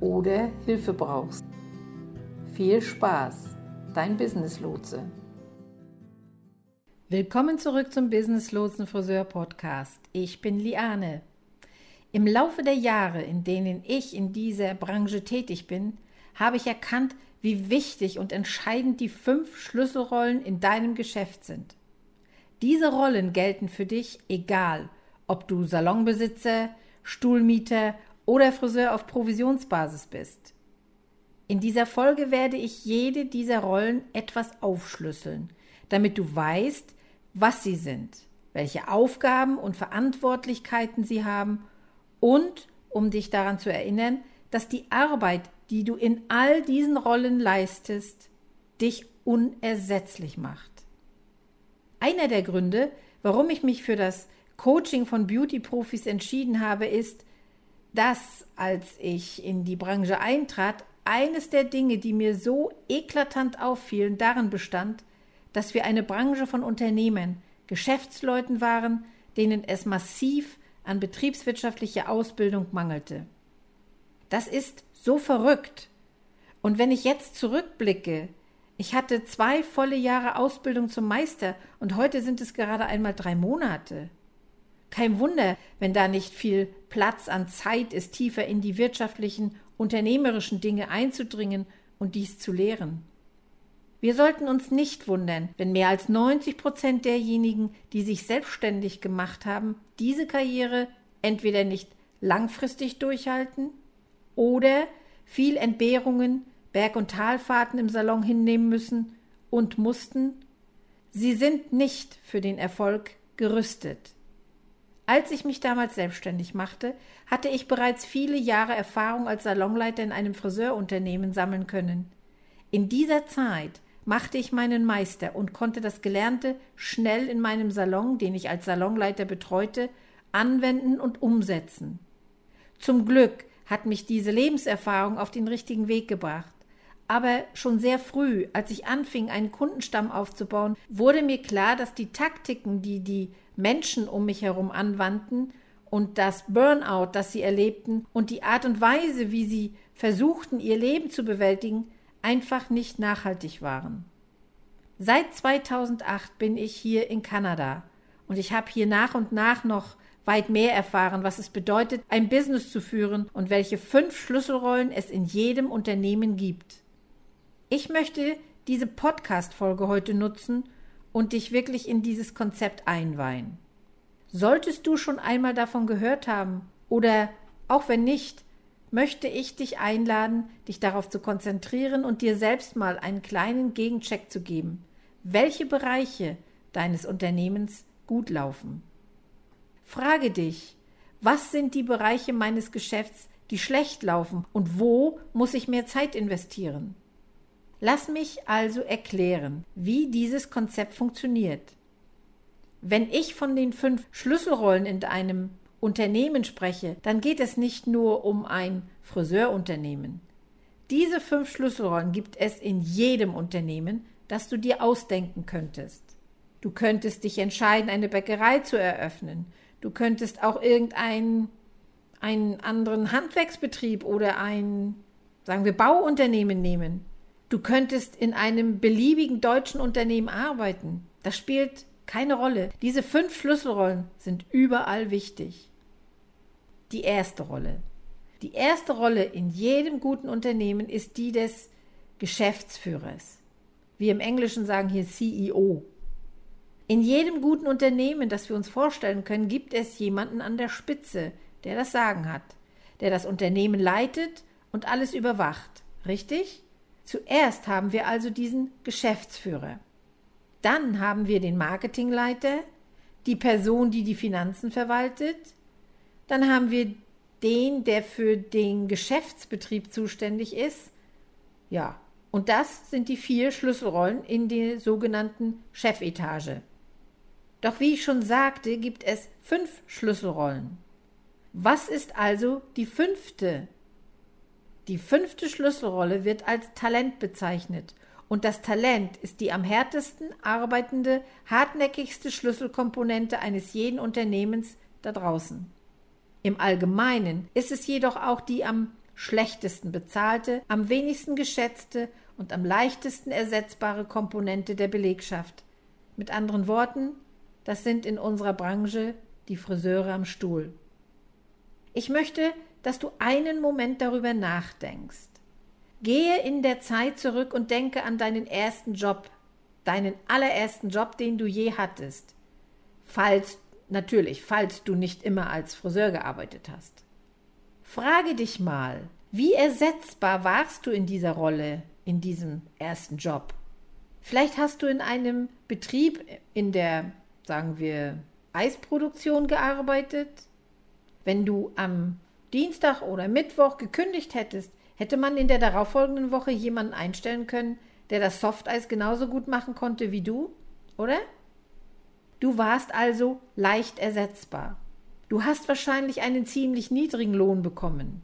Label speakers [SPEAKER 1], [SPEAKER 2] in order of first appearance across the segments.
[SPEAKER 1] oder Hilfe brauchst. Viel Spaß, dein Business Lotse. Willkommen zurück zum Business Lotsen Friseur Podcast. Ich bin Liane. Im Laufe der Jahre, in denen ich in dieser Branche tätig bin, habe ich erkannt, wie wichtig und entscheidend die fünf Schlüsselrollen in deinem Geschäft sind. Diese Rollen gelten für dich, egal ob du Salonbesitzer, Stuhlmieter oder Friseur auf Provisionsbasis bist. In dieser Folge werde ich jede dieser Rollen etwas aufschlüsseln, damit du weißt, was sie sind, welche Aufgaben und Verantwortlichkeiten sie haben und um dich daran zu erinnern, dass die Arbeit, die du in all diesen Rollen leistest, dich unersetzlich macht. Einer der Gründe, warum ich mich für das Coaching von Beauty-Profis entschieden habe, ist, dass, als ich in die Branche eintrat, eines der Dinge, die mir so eklatant auffielen, darin bestand, dass wir eine Branche von Unternehmen, Geschäftsleuten waren, denen es massiv an betriebswirtschaftlicher Ausbildung mangelte. Das ist so verrückt. Und wenn ich jetzt zurückblicke, ich hatte zwei volle Jahre Ausbildung zum Meister und heute sind es gerade einmal drei Monate. Kein Wunder, wenn da nicht viel Platz an Zeit ist, tiefer in die wirtschaftlichen, unternehmerischen Dinge einzudringen und dies zu lehren. Wir sollten uns nicht wundern, wenn mehr als 90 Prozent derjenigen, die sich selbstständig gemacht haben, diese Karriere entweder nicht langfristig durchhalten oder viel Entbehrungen, Berg- und Talfahrten im Salon hinnehmen müssen und mussten. Sie sind nicht für den Erfolg gerüstet. Als ich mich damals selbstständig machte, hatte ich bereits viele Jahre Erfahrung als Salonleiter in einem Friseurunternehmen sammeln können. In dieser Zeit machte ich meinen Meister und konnte das Gelernte schnell in meinem Salon, den ich als Salonleiter betreute, anwenden und umsetzen. Zum Glück hat mich diese Lebenserfahrung auf den richtigen Weg gebracht. Aber schon sehr früh, als ich anfing, einen Kundenstamm aufzubauen, wurde mir klar, dass die Taktiken, die die Menschen um mich herum anwandten und das Burnout, das sie erlebten und die Art und Weise, wie sie versuchten, ihr Leben zu bewältigen, einfach nicht nachhaltig waren. Seit 2008 bin ich hier in Kanada und ich habe hier nach und nach noch weit mehr erfahren, was es bedeutet, ein Business zu führen und welche fünf Schlüsselrollen es in jedem Unternehmen gibt. Ich möchte diese Podcast-Folge heute nutzen, und dich wirklich in dieses Konzept einweihen. Solltest du schon einmal davon gehört haben oder auch wenn nicht, möchte ich dich einladen, dich darauf zu konzentrieren und dir selbst mal einen kleinen Gegencheck zu geben, welche Bereiche deines Unternehmens gut laufen. Frage dich, was sind die Bereiche meines Geschäfts, die schlecht laufen und wo muss ich mehr Zeit investieren? Lass mich also erklären, wie dieses Konzept funktioniert. Wenn ich von den fünf Schlüsselrollen in einem Unternehmen spreche, dann geht es nicht nur um ein Friseurunternehmen. Diese fünf Schlüsselrollen gibt es in jedem Unternehmen, das du dir ausdenken könntest. Du könntest dich entscheiden, eine Bäckerei zu eröffnen. Du könntest auch irgendeinen einen anderen Handwerksbetrieb oder ein, sagen wir, Bauunternehmen nehmen. Du könntest in einem beliebigen deutschen Unternehmen arbeiten. Das spielt keine Rolle. Diese fünf Schlüsselrollen sind überall wichtig. Die erste Rolle. Die erste Rolle in jedem guten Unternehmen ist die des Geschäftsführers. Wir im Englischen sagen hier CEO. In jedem guten Unternehmen, das wir uns vorstellen können, gibt es jemanden an der Spitze, der das Sagen hat, der das Unternehmen leitet und alles überwacht. Richtig? Zuerst haben wir also diesen Geschäftsführer. Dann haben wir den Marketingleiter, die Person, die die Finanzen verwaltet. Dann haben wir den, der für den Geschäftsbetrieb zuständig ist. Ja, und das sind die vier Schlüsselrollen in der sogenannten Chefetage. Doch wie ich schon sagte, gibt es fünf Schlüsselrollen. Was ist also die fünfte? Die fünfte Schlüsselrolle wird als Talent bezeichnet und das Talent ist die am härtesten arbeitende, hartnäckigste Schlüsselkomponente eines jeden Unternehmens da draußen. Im Allgemeinen ist es jedoch auch die am schlechtesten bezahlte, am wenigsten geschätzte und am leichtesten ersetzbare Komponente der Belegschaft. Mit anderen Worten, das sind in unserer Branche die Friseure am Stuhl. Ich möchte, dass du einen Moment darüber nachdenkst. Gehe in der Zeit zurück und denke an deinen ersten Job, deinen allerersten Job, den du je hattest. Falls, natürlich, falls du nicht immer als Friseur gearbeitet hast. Frage dich mal, wie ersetzbar warst du in dieser Rolle, in diesem ersten Job? Vielleicht hast du in einem Betrieb in der sagen wir, Eisproduktion gearbeitet. Wenn du am Dienstag oder Mittwoch gekündigt hättest, hätte man in der darauffolgenden Woche jemanden einstellen können, der das Softeis genauso gut machen konnte wie du, oder? Du warst also leicht ersetzbar. Du hast wahrscheinlich einen ziemlich niedrigen Lohn bekommen.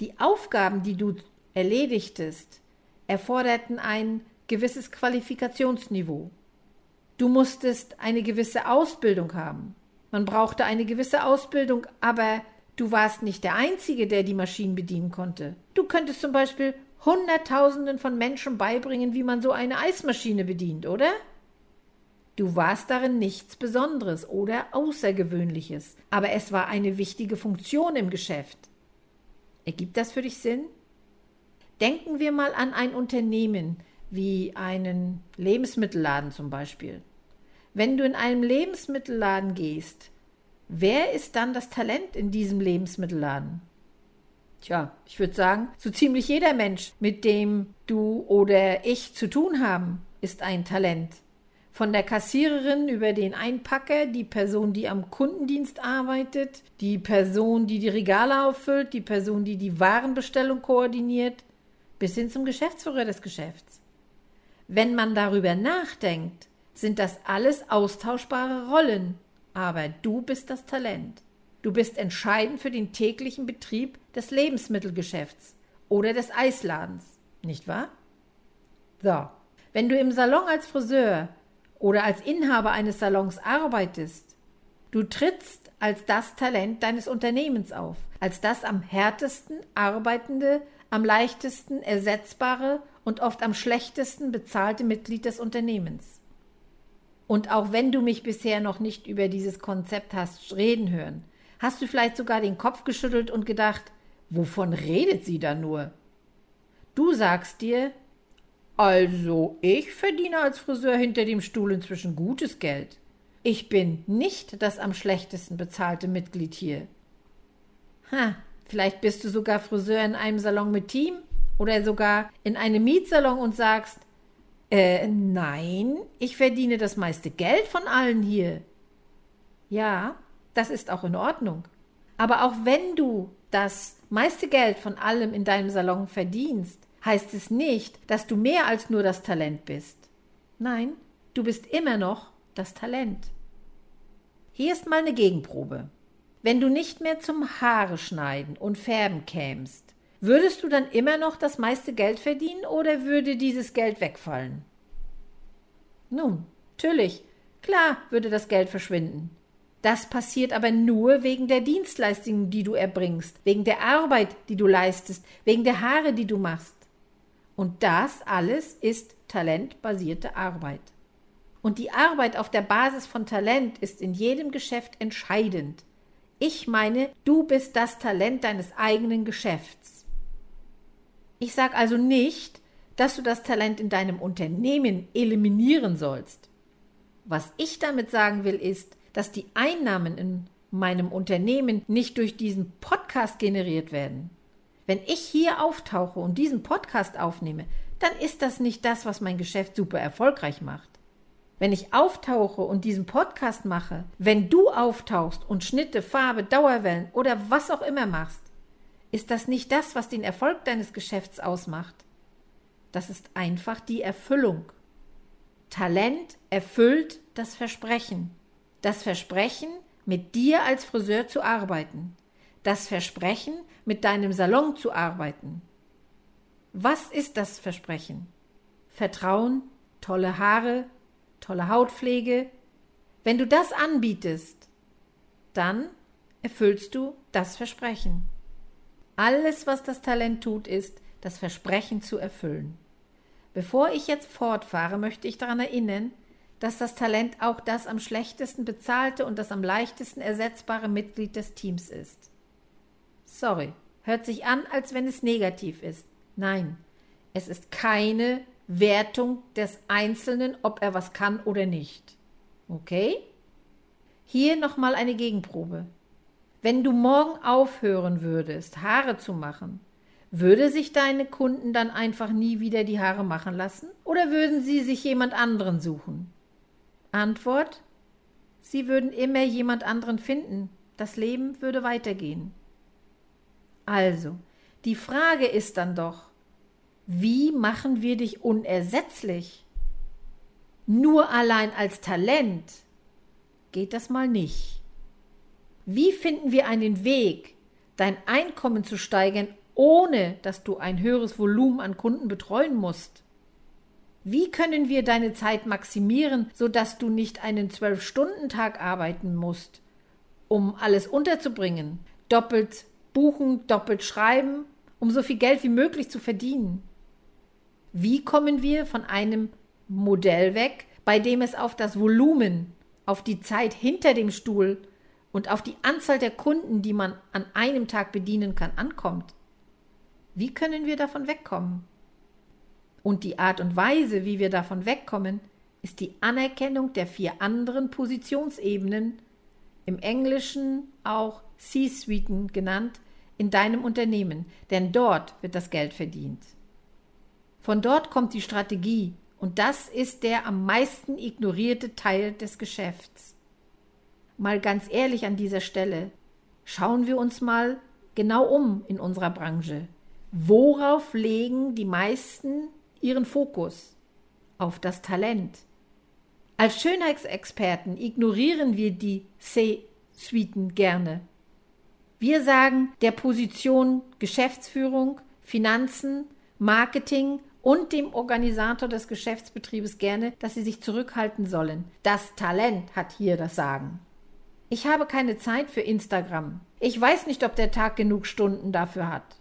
[SPEAKER 1] Die Aufgaben, die du erledigtest, erforderten ein gewisses Qualifikationsniveau. Du musstest eine gewisse Ausbildung haben. Man brauchte eine gewisse Ausbildung, aber du warst nicht der Einzige, der die Maschinen bedienen konnte. Du könntest zum Beispiel Hunderttausenden von Menschen beibringen, wie man so eine Eismaschine bedient, oder? Du warst darin nichts Besonderes oder Außergewöhnliches, aber es war eine wichtige Funktion im Geschäft. Ergibt das für dich Sinn? Denken wir mal an ein Unternehmen, wie einen Lebensmittelladen zum Beispiel. Wenn du in einem Lebensmittelladen gehst, wer ist dann das Talent in diesem Lebensmittelladen? Tja, ich würde sagen, so ziemlich jeder Mensch, mit dem du oder ich zu tun haben, ist ein Talent. Von der Kassiererin über den Einpacker, die Person, die am Kundendienst arbeitet, die Person, die die Regale auffüllt, die Person, die die Warenbestellung koordiniert, bis hin zum Geschäftsführer des Geschäfts. Wenn man darüber nachdenkt, sind das alles austauschbare Rollen, aber du bist das Talent. Du bist entscheidend für den täglichen Betrieb des Lebensmittelgeschäfts oder des Eisladens, nicht wahr? So, wenn du im Salon als Friseur oder als Inhaber eines Salons arbeitest, du trittst als das Talent deines Unternehmens auf, als das am härtesten arbeitende, am leichtesten ersetzbare und oft am schlechtesten bezahlte Mitglied des Unternehmens. Und auch wenn du mich bisher noch nicht über dieses Konzept hast reden hören, hast du vielleicht sogar den Kopf geschüttelt und gedacht, wovon redet sie da nur? Du sagst dir, also ich verdiene als Friseur hinter dem Stuhl inzwischen gutes Geld. Ich bin nicht das am schlechtesten bezahlte Mitglied hier. Ha, vielleicht bist du sogar Friseur in einem Salon mit Team oder sogar in einem Mietsalon und sagst, äh, nein, ich verdiene das meiste Geld von allen hier. Ja, das ist auch in Ordnung. Aber auch wenn du das meiste Geld von allem in deinem Salon verdienst, heißt es nicht, dass du mehr als nur das Talent bist. Nein, du bist immer noch das Talent. Hier ist mal eine Gegenprobe. Wenn du nicht mehr zum Haare schneiden und färben kämst, Würdest du dann immer noch das meiste Geld verdienen oder würde dieses Geld wegfallen? Nun, natürlich, klar würde das Geld verschwinden. Das passiert aber nur wegen der Dienstleistungen, die du erbringst, wegen der Arbeit, die du leistest, wegen der Haare, die du machst. Und das alles ist talentbasierte Arbeit. Und die Arbeit auf der Basis von Talent ist in jedem Geschäft entscheidend. Ich meine, du bist das Talent deines eigenen Geschäfts. Ich sage also nicht, dass du das Talent in deinem Unternehmen eliminieren sollst. Was ich damit sagen will, ist, dass die Einnahmen in meinem Unternehmen nicht durch diesen Podcast generiert werden. Wenn ich hier auftauche und diesen Podcast aufnehme, dann ist das nicht das, was mein Geschäft super erfolgreich macht. Wenn ich auftauche und diesen Podcast mache, wenn du auftauchst und Schnitte, Farbe, Dauerwellen oder was auch immer machst, ist das nicht das, was den Erfolg deines Geschäfts ausmacht. Das ist einfach die Erfüllung. Talent erfüllt das Versprechen. Das Versprechen, mit dir als Friseur zu arbeiten. Das Versprechen, mit deinem Salon zu arbeiten. Was ist das Versprechen? Vertrauen, tolle Haare, tolle Hautpflege. Wenn du das anbietest, dann erfüllst du das Versprechen. Alles, was das Talent tut, ist, das Versprechen zu erfüllen. Bevor ich jetzt fortfahre, möchte ich daran erinnern, dass das Talent auch das am schlechtesten bezahlte und das am leichtesten ersetzbare Mitglied des Teams ist. Sorry, hört sich an, als wenn es negativ ist. Nein, es ist keine Wertung des Einzelnen, ob er was kann oder nicht. Okay? Hier nochmal eine Gegenprobe. Wenn du morgen aufhören würdest, Haare zu machen, würde sich deine Kunden dann einfach nie wieder die Haare machen lassen? Oder würden sie sich jemand anderen suchen? Antwort: Sie würden immer jemand anderen finden. Das Leben würde weitergehen. Also, die Frage ist dann doch, wie machen wir dich unersetzlich? Nur allein als Talent geht das mal nicht. Wie finden wir einen Weg, dein Einkommen zu steigern, ohne dass du ein höheres Volumen an Kunden betreuen musst? Wie können wir deine Zeit maximieren, sodass du nicht einen Zwölf-Stunden-Tag arbeiten musst, um alles unterzubringen, doppelt buchen, doppelt schreiben, um so viel Geld wie möglich zu verdienen? Wie kommen wir von einem Modell weg, bei dem es auf das Volumen, auf die Zeit hinter dem Stuhl und auf die Anzahl der Kunden, die man an einem Tag bedienen kann, ankommt? Wie können wir davon wegkommen? Und die Art und Weise, wie wir davon wegkommen, ist die Anerkennung der vier anderen Positionsebenen, im Englischen auch C-Suiten genannt, in deinem Unternehmen, denn dort wird das Geld verdient. Von dort kommt die Strategie, und das ist der am meisten ignorierte Teil des Geschäfts. Mal ganz ehrlich an dieser Stelle, schauen wir uns mal genau um in unserer Branche. Worauf legen die meisten ihren Fokus? Auf das Talent. Als Schönheitsexperten ignorieren wir die C-Suiten gerne. Wir sagen der Position Geschäftsführung, Finanzen, Marketing und dem Organisator des Geschäftsbetriebes gerne, dass sie sich zurückhalten sollen. Das Talent hat hier das Sagen. Ich habe keine Zeit für Instagram. Ich weiß nicht, ob der Tag genug Stunden dafür hat.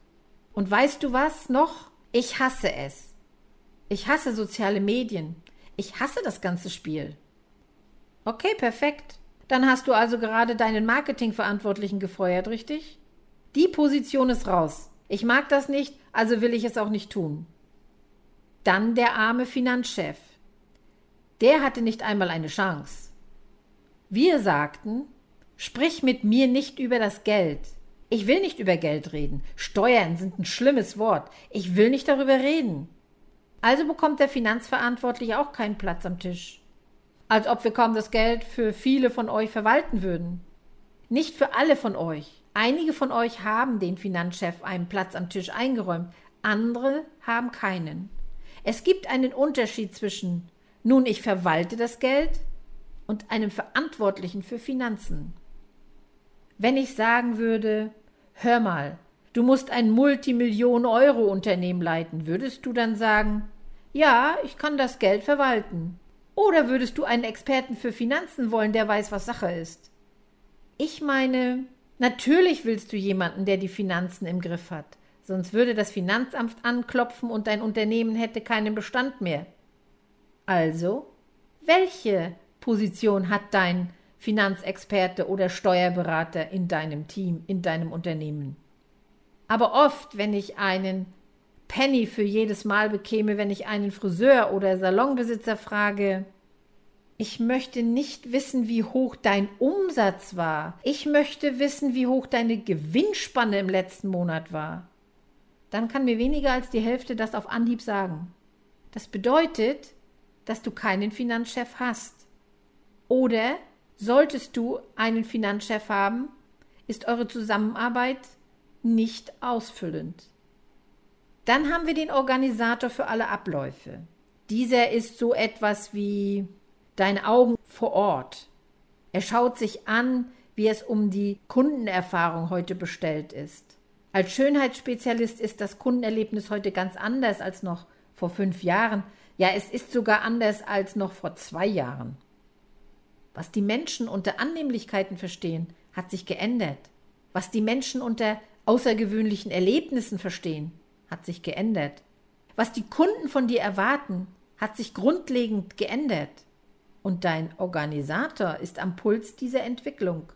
[SPEAKER 1] Und weißt du was noch? Ich hasse es. Ich hasse soziale Medien. Ich hasse das ganze Spiel. Okay, perfekt. Dann hast du also gerade deinen Marketingverantwortlichen gefeuert, richtig? Die Position ist raus. Ich mag das nicht, also will ich es auch nicht tun. Dann der arme Finanzchef. Der hatte nicht einmal eine Chance. Wir sagten, sprich mit mir nicht über das Geld. Ich will nicht über Geld reden. Steuern sind ein schlimmes Wort. Ich will nicht darüber reden. Also bekommt der Finanzverantwortliche auch keinen Platz am Tisch. Als ob wir kaum das Geld für viele von euch verwalten würden. Nicht für alle von euch. Einige von euch haben den Finanzchef einen Platz am Tisch eingeräumt, andere haben keinen. Es gibt einen Unterschied zwischen nun ich verwalte das Geld und einem Verantwortlichen für Finanzen. Wenn ich sagen würde, Hör mal, du musst ein Multimillionen-Euro-Unternehmen leiten. Würdest du dann sagen, ja, ich kann das Geld verwalten? Oder würdest du einen Experten für Finanzen wollen, der weiß, was Sache ist? Ich meine, natürlich willst du jemanden, der die Finanzen im Griff hat. Sonst würde das Finanzamt anklopfen und dein Unternehmen hätte keinen Bestand mehr. Also, welche Position hat dein Finanzexperte oder Steuerberater in deinem Team, in deinem Unternehmen. Aber oft, wenn ich einen Penny für jedes Mal bekäme, wenn ich einen Friseur oder Salonbesitzer frage, ich möchte nicht wissen, wie hoch dein Umsatz war. Ich möchte wissen, wie hoch deine Gewinnspanne im letzten Monat war. Dann kann mir weniger als die Hälfte das auf Anhieb sagen. Das bedeutet, dass du keinen Finanzchef hast. Oder solltest du einen Finanzchef haben, ist eure Zusammenarbeit nicht ausfüllend. Dann haben wir den Organisator für alle Abläufe. Dieser ist so etwas wie deine Augen vor Ort. Er schaut sich an, wie es um die Kundenerfahrung heute bestellt ist. Als Schönheitsspezialist ist das Kundenerlebnis heute ganz anders als noch vor fünf Jahren. Ja, es ist sogar anders als noch vor zwei Jahren. Was die Menschen unter Annehmlichkeiten verstehen, hat sich geändert. Was die Menschen unter außergewöhnlichen Erlebnissen verstehen, hat sich geändert. Was die Kunden von dir erwarten, hat sich grundlegend geändert. Und dein Organisator ist am Puls dieser Entwicklung.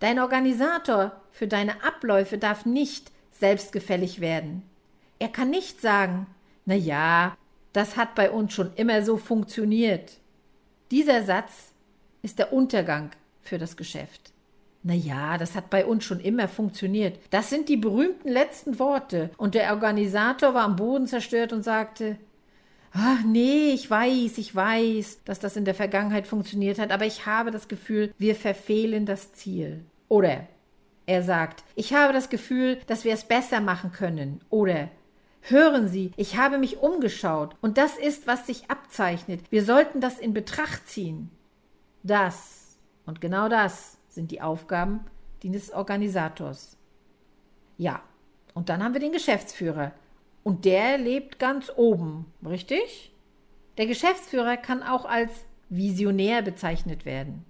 [SPEAKER 1] Dein Organisator für deine Abläufe darf nicht selbstgefällig werden. Er kann nicht sagen, na ja, das hat bei uns schon immer so funktioniert. Dieser Satz ist der Untergang für das Geschäft. Na ja, das hat bei uns schon immer funktioniert. Das sind die berühmten letzten Worte. Und der Organisator war am Boden zerstört und sagte, Ach, nee, ich weiß, ich weiß, dass das in der Vergangenheit funktioniert hat, aber ich habe das Gefühl, wir verfehlen das Ziel. Oder er sagt, ich habe das Gefühl, dass wir es besser machen können. Oder hören Sie, ich habe mich umgeschaut und das ist, was sich abzeichnet. Wir sollten das in Betracht ziehen. Das und genau das sind die Aufgaben des Organisators. Ja, und dann haben wir den Geschäftsführer. Und der lebt ganz oben, richtig? Der Geschäftsführer kann auch als Visionär bezeichnet werden.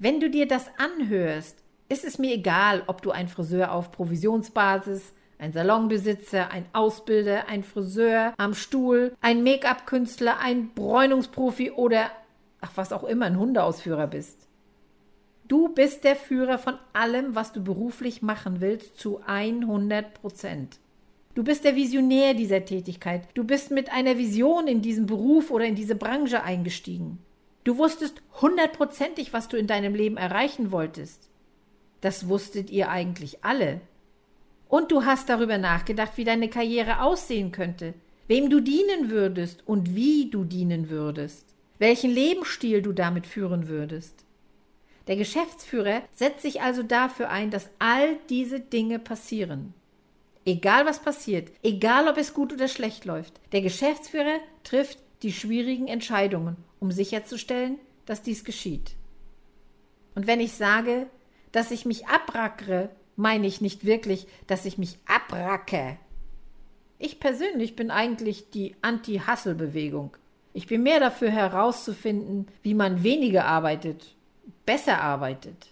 [SPEAKER 1] Wenn du dir das anhörst, ist es mir egal, ob du ein Friseur auf Provisionsbasis, ein Salonbesitzer, ein Ausbilder, ein Friseur am Stuhl, ein Make-up-Künstler, ein Bräunungsprofi oder ach was auch immer ein Hundeausführer bist. Du bist der Führer von allem, was du beruflich machen willst, zu 100 Prozent. Du bist der Visionär dieser Tätigkeit. Du bist mit einer Vision in diesen Beruf oder in diese Branche eingestiegen. Du wusstest hundertprozentig, was du in deinem Leben erreichen wolltest. Das wusstet ihr eigentlich alle. Und du hast darüber nachgedacht, wie deine Karriere aussehen könnte, wem du dienen würdest und wie du dienen würdest, welchen Lebensstil du damit führen würdest. Der Geschäftsführer setzt sich also dafür ein, dass all diese Dinge passieren. Egal was passiert, egal ob es gut oder schlecht läuft, der Geschäftsführer trifft die schwierigen Entscheidungen, um sicherzustellen, dass dies geschieht. Und wenn ich sage, dass ich mich abrackere, meine ich nicht wirklich, dass ich mich abracke. Ich persönlich bin eigentlich die Anti-Hassel-Bewegung. Ich bin mehr dafür herauszufinden, wie man weniger arbeitet, besser arbeitet.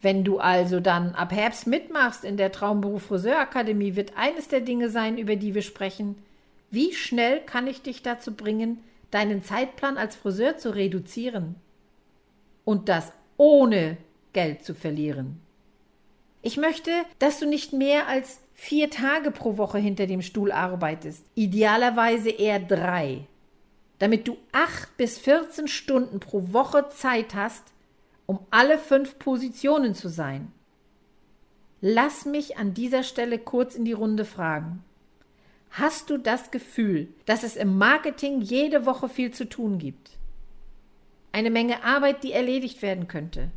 [SPEAKER 1] Wenn du also dann ab Herbst mitmachst in der Traumberuf Friseurakademie, wird eines der Dinge sein, über die wir sprechen. Wie schnell kann ich dich dazu bringen, deinen Zeitplan als Friseur zu reduzieren? Und das ohne Geld zu verlieren. Ich möchte, dass du nicht mehr als vier Tage pro Woche hinter dem Stuhl arbeitest, idealerweise eher drei, damit du acht bis 14 Stunden pro Woche Zeit hast, um alle fünf Positionen zu sein. Lass mich an dieser Stelle kurz in die Runde fragen. Hast du das Gefühl, dass es im Marketing jede Woche viel zu tun gibt? Eine Menge Arbeit, die erledigt werden könnte.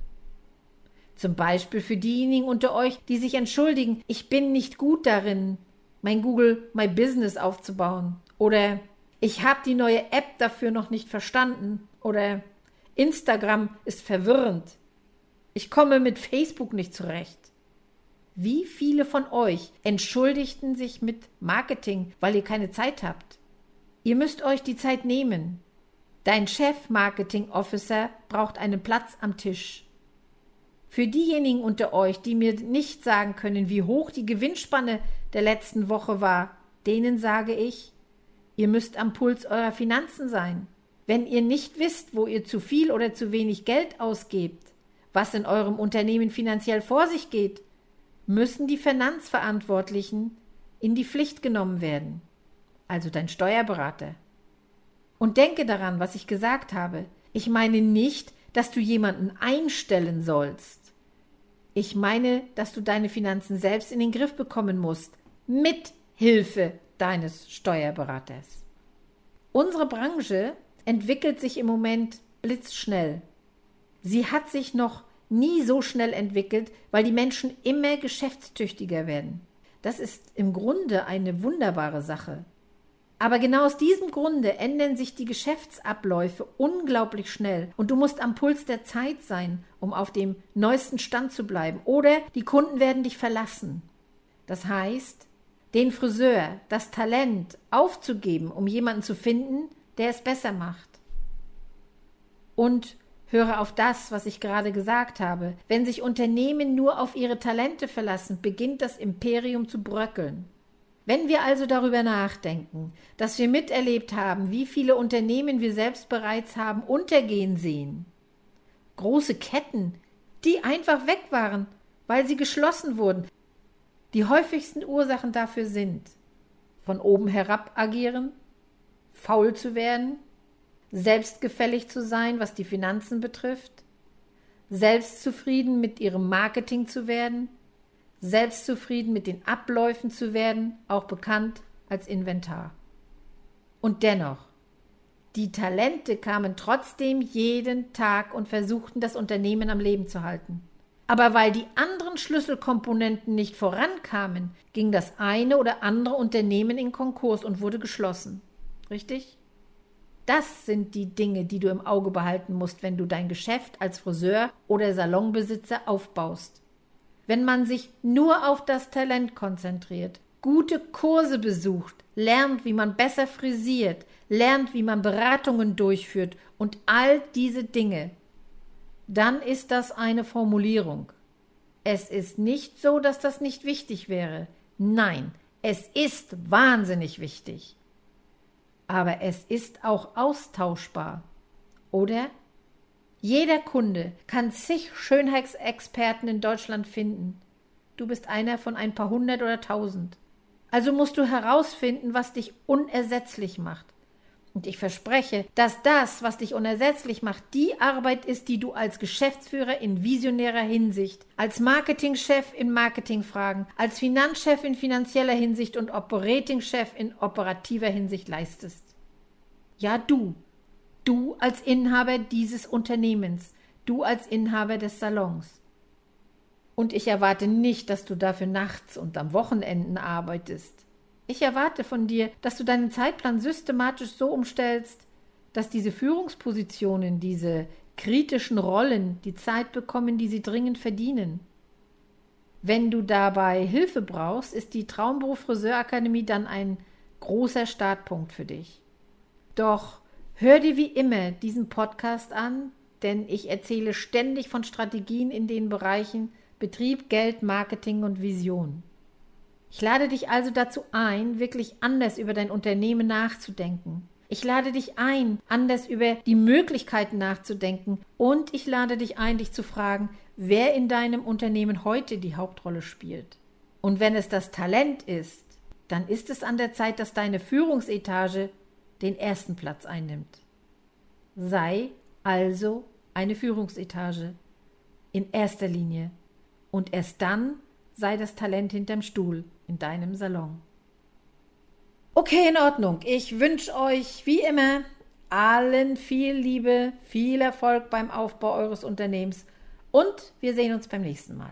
[SPEAKER 1] Zum Beispiel für diejenigen unter euch, die sich entschuldigen, ich bin nicht gut darin, mein Google My Business aufzubauen. Oder ich habe die neue App dafür noch nicht verstanden. Oder Instagram ist verwirrend. Ich komme mit Facebook nicht zurecht. Wie viele von euch entschuldigten sich mit Marketing, weil ihr keine Zeit habt? Ihr müsst euch die Zeit nehmen. Dein Chef Marketing Officer braucht einen Platz am Tisch. Für diejenigen unter euch, die mir nicht sagen können, wie hoch die Gewinnspanne der letzten Woche war, denen sage ich, ihr müsst am Puls eurer Finanzen sein. Wenn ihr nicht wisst, wo ihr zu viel oder zu wenig Geld ausgebt, was in eurem Unternehmen finanziell vor sich geht, müssen die Finanzverantwortlichen in die Pflicht genommen werden, also dein Steuerberater. Und denke daran, was ich gesagt habe. Ich meine nicht, dass du jemanden einstellen sollst. Ich meine, dass du deine Finanzen selbst in den Griff bekommen musst, mit Hilfe deines Steuerberaters. Unsere Branche entwickelt sich im Moment blitzschnell. Sie hat sich noch nie so schnell entwickelt, weil die Menschen immer geschäftstüchtiger werden. Das ist im Grunde eine wunderbare Sache. Aber genau aus diesem Grunde ändern sich die Geschäftsabläufe unglaublich schnell und du musst am Puls der Zeit sein, um auf dem neuesten Stand zu bleiben. Oder die Kunden werden dich verlassen. Das heißt, den Friseur, das Talent aufzugeben, um jemanden zu finden, der es besser macht. Und höre auf das, was ich gerade gesagt habe. Wenn sich Unternehmen nur auf ihre Talente verlassen, beginnt das Imperium zu bröckeln. Wenn wir also darüber nachdenken, dass wir miterlebt haben, wie viele Unternehmen wir selbst bereits haben untergehen sehen, große Ketten, die einfach weg waren, weil sie geschlossen wurden, die häufigsten Ursachen dafür sind von oben herab agieren, faul zu werden, selbstgefällig zu sein, was die Finanzen betrifft, selbstzufrieden mit ihrem Marketing zu werden, selbstzufrieden mit den Abläufen zu werden, auch bekannt als Inventar. Und dennoch, die Talente kamen trotzdem jeden Tag und versuchten das Unternehmen am Leben zu halten. Aber weil die anderen Schlüsselkomponenten nicht vorankamen, ging das eine oder andere Unternehmen in Konkurs und wurde geschlossen. Richtig? Das sind die Dinge, die du im Auge behalten musst, wenn du dein Geschäft als Friseur oder Salonbesitzer aufbaust. Wenn man sich nur auf das Talent konzentriert, gute Kurse besucht, lernt, wie man besser frisiert, lernt, wie man Beratungen durchführt und all diese Dinge, dann ist das eine Formulierung. Es ist nicht so, dass das nicht wichtig wäre. Nein, es ist wahnsinnig wichtig. Aber es ist auch austauschbar. Oder? Jeder Kunde kann zig Schönheitsexperten in Deutschland finden. Du bist einer von ein paar hundert oder tausend. Also musst du herausfinden, was dich unersetzlich macht. Und ich verspreche, dass das, was dich unersetzlich macht, die Arbeit ist, die du als Geschäftsführer in visionärer Hinsicht, als Marketingchef in Marketingfragen, als Finanzchef in finanzieller Hinsicht und Operatingchef in operativer Hinsicht leistest. Ja, du, Du als Inhaber dieses Unternehmens, du als Inhaber des Salons. Und ich erwarte nicht, dass du dafür nachts und am Wochenenden arbeitest. Ich erwarte von dir, dass du deinen Zeitplan systematisch so umstellst, dass diese Führungspositionen, diese kritischen Rollen die Zeit bekommen, die sie dringend verdienen. Wenn du dabei Hilfe brauchst, ist die Traumberuf Friseurakademie dann ein großer Startpunkt für dich. Doch Hör dir wie immer diesen Podcast an, denn ich erzähle ständig von Strategien in den Bereichen Betrieb, Geld, Marketing und Vision. Ich lade dich also dazu ein, wirklich anders über dein Unternehmen nachzudenken. Ich lade dich ein, anders über die Möglichkeiten nachzudenken und ich lade dich ein, dich zu fragen, wer in deinem Unternehmen heute die Hauptrolle spielt. Und wenn es das Talent ist, dann ist es an der Zeit, dass deine Führungsetage den ersten Platz einnimmt. Sei also eine Führungsetage in erster Linie und erst dann sei das Talent hinterm Stuhl in deinem Salon. Okay, in Ordnung. Ich wünsche euch wie immer allen viel Liebe, viel Erfolg beim Aufbau eures Unternehmens und wir sehen uns beim nächsten Mal.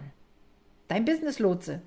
[SPEAKER 1] Dein Business Lotse.